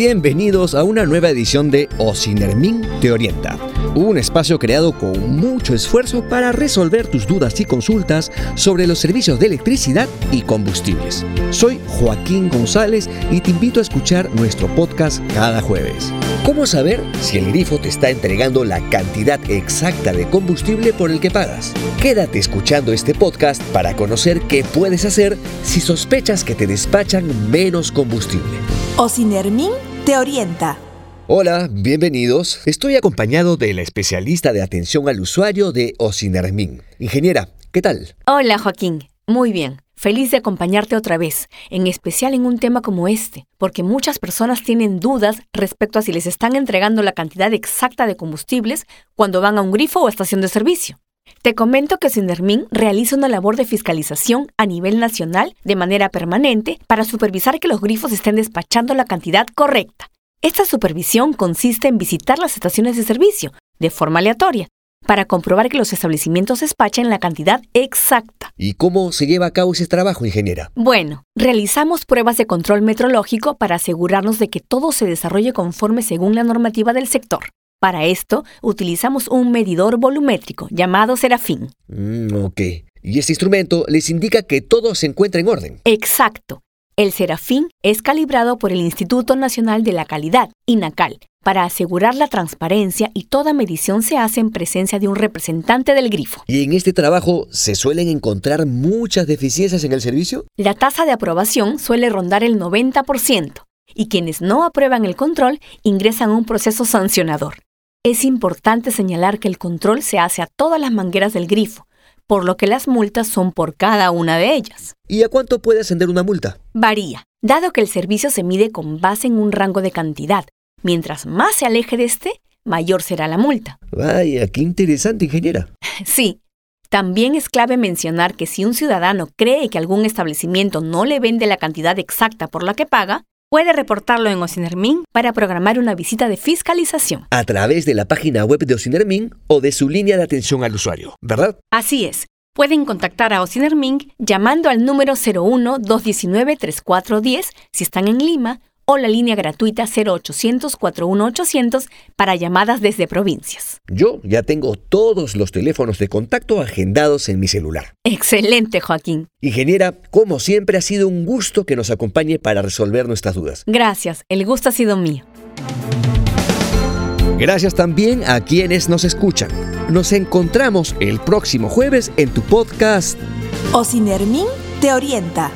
Bienvenidos a una nueva edición de Ocinermin Te Orienta, un espacio creado con mucho esfuerzo para resolver tus dudas y consultas sobre los servicios de electricidad y combustibles. Soy Joaquín González y te invito a escuchar nuestro podcast cada jueves. ¿Cómo saber si el grifo te está entregando la cantidad exacta de combustible por el que pagas? Quédate escuchando este podcast para conocer qué puedes hacer si sospechas que te despachan menos combustible. Ocinermin te orienta. Hola, bienvenidos. Estoy acompañado de la especialista de atención al usuario de Ocinermin. Ingeniera, ¿qué tal? Hola Joaquín, muy bien. Feliz de acompañarte otra vez, en especial en un tema como este, porque muchas personas tienen dudas respecto a si les están entregando la cantidad exacta de combustibles cuando van a un grifo o estación de servicio. Te comento que Sindermin realiza una labor de fiscalización a nivel nacional de manera permanente para supervisar que los grifos estén despachando la cantidad correcta. Esta supervisión consiste en visitar las estaciones de servicio de forma aleatoria para comprobar que los establecimientos despachen la cantidad exacta. ¿Y cómo se lleva a cabo ese trabajo, ingeniera? Bueno, realizamos pruebas de control metrológico para asegurarnos de que todo se desarrolle conforme según la normativa del sector. Para esto, utilizamos un medidor volumétrico llamado Serafín. Mm, ok. Y este instrumento les indica que todo se encuentra en orden. Exacto. El Serafín es calibrado por el Instituto Nacional de la Calidad, INACAL, para asegurar la transparencia y toda medición se hace en presencia de un representante del grifo. ¿Y en este trabajo se suelen encontrar muchas deficiencias en el servicio? La tasa de aprobación suele rondar el 90% y quienes no aprueban el control ingresan a un proceso sancionador. Es importante señalar que el control se hace a todas las mangueras del grifo, por lo que las multas son por cada una de ellas. ¿Y a cuánto puede ascender una multa? Varía, dado que el servicio se mide con base en un rango de cantidad. Mientras más se aleje de este, mayor será la multa. Vaya, qué interesante, ingeniera. Sí. También es clave mencionar que si un ciudadano cree que algún establecimiento no le vende la cantidad exacta por la que paga, puede reportarlo en Ocinermin para programar una visita de fiscalización. A través de la página web de Ocinermin o de su línea de atención al usuario, ¿verdad? Así es. Pueden contactar a Ocinermin llamando al número 01-219-3410 si están en Lima o la línea gratuita 0800-41800 para llamadas desde provincias. Yo ya tengo todos los teléfonos de contacto agendados en mi celular. Excelente, Joaquín. Ingeniera, como siempre ha sido un gusto que nos acompañe para resolver nuestras dudas. Gracias, el gusto ha sido mío. Gracias también a quienes nos escuchan. Nos encontramos el próximo jueves en tu podcast Ocinermin te orienta.